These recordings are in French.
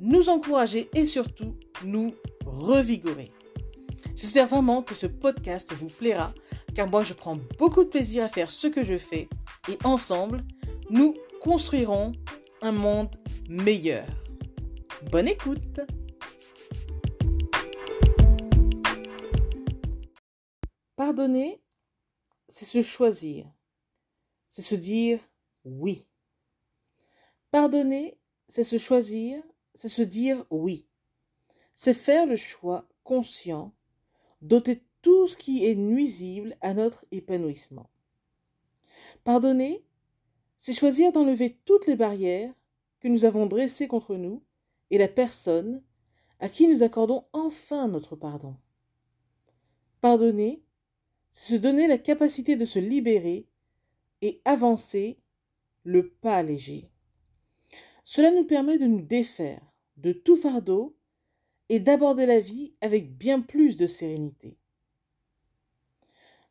nous encourager et surtout nous revigorer. J'espère vraiment que ce podcast vous plaira car moi je prends beaucoup de plaisir à faire ce que je fais et ensemble, nous construirons un monde meilleur. Bonne écoute Pardonner, c'est se choisir, c'est se dire oui. Pardonner, c'est se choisir, c'est se dire oui. C'est faire le choix conscient d'ôter tout ce qui est nuisible à notre épanouissement. Pardonner, c'est choisir d'enlever toutes les barrières que nous avons dressées contre nous et la personne à qui nous accordons enfin notre pardon. Pardonner, c'est se donner la capacité de se libérer et avancer le pas léger. Cela nous permet de nous défaire de tout fardeau et d'aborder la vie avec bien plus de sérénité.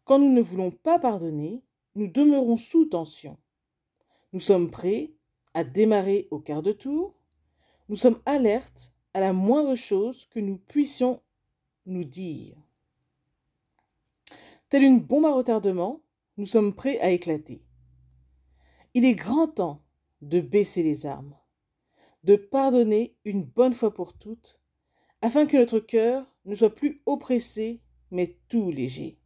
Quand nous ne voulons pas pardonner, nous demeurons sous tension. Nous sommes prêts à démarrer au quart de tour. Nous sommes alertes à la moindre chose que nous puissions nous dire. Telle une bombe à retardement, nous sommes prêts à éclater. Il est grand temps de baisser les armes, de pardonner une bonne fois pour toutes, afin que notre cœur ne soit plus oppressé, mais tout léger.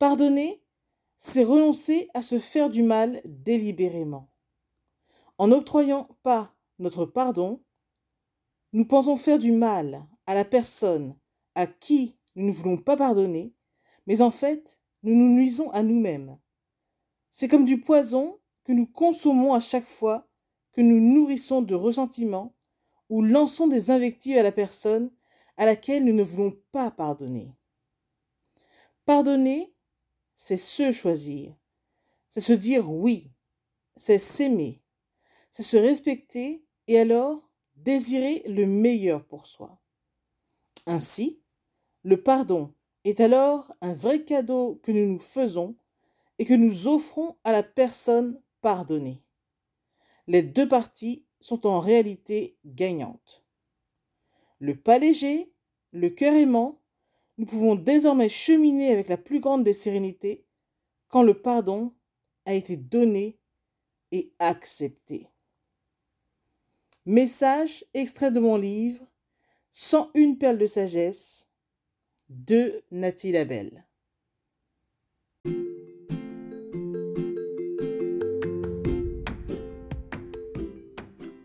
Pardonner, c'est renoncer à se faire du mal délibérément. En n'octroyant pas notre pardon, nous pensons faire du mal à la personne à qui nous ne voulons pas pardonner, mais en fait, nous nous nuisons à nous-mêmes. C'est comme du poison que nous consommons à chaque fois que nous nourrissons de ressentiment ou lançons des invectives à la personne à laquelle nous ne voulons pas pardonner. Pardonner, c'est se choisir, c'est se dire oui, c'est s'aimer, c'est se respecter et alors désirer le meilleur pour soi. Ainsi, le pardon est alors un vrai cadeau que nous nous faisons et que nous offrons à la personne pardonnée. Les deux parties sont en réalité gagnantes. Le pas léger, le cœur aimant, nous pouvons désormais cheminer avec la plus grande des sérénités quand le pardon a été donné et accepté. Message extrait de mon livre une perles de sagesse de Nathalie Labelle.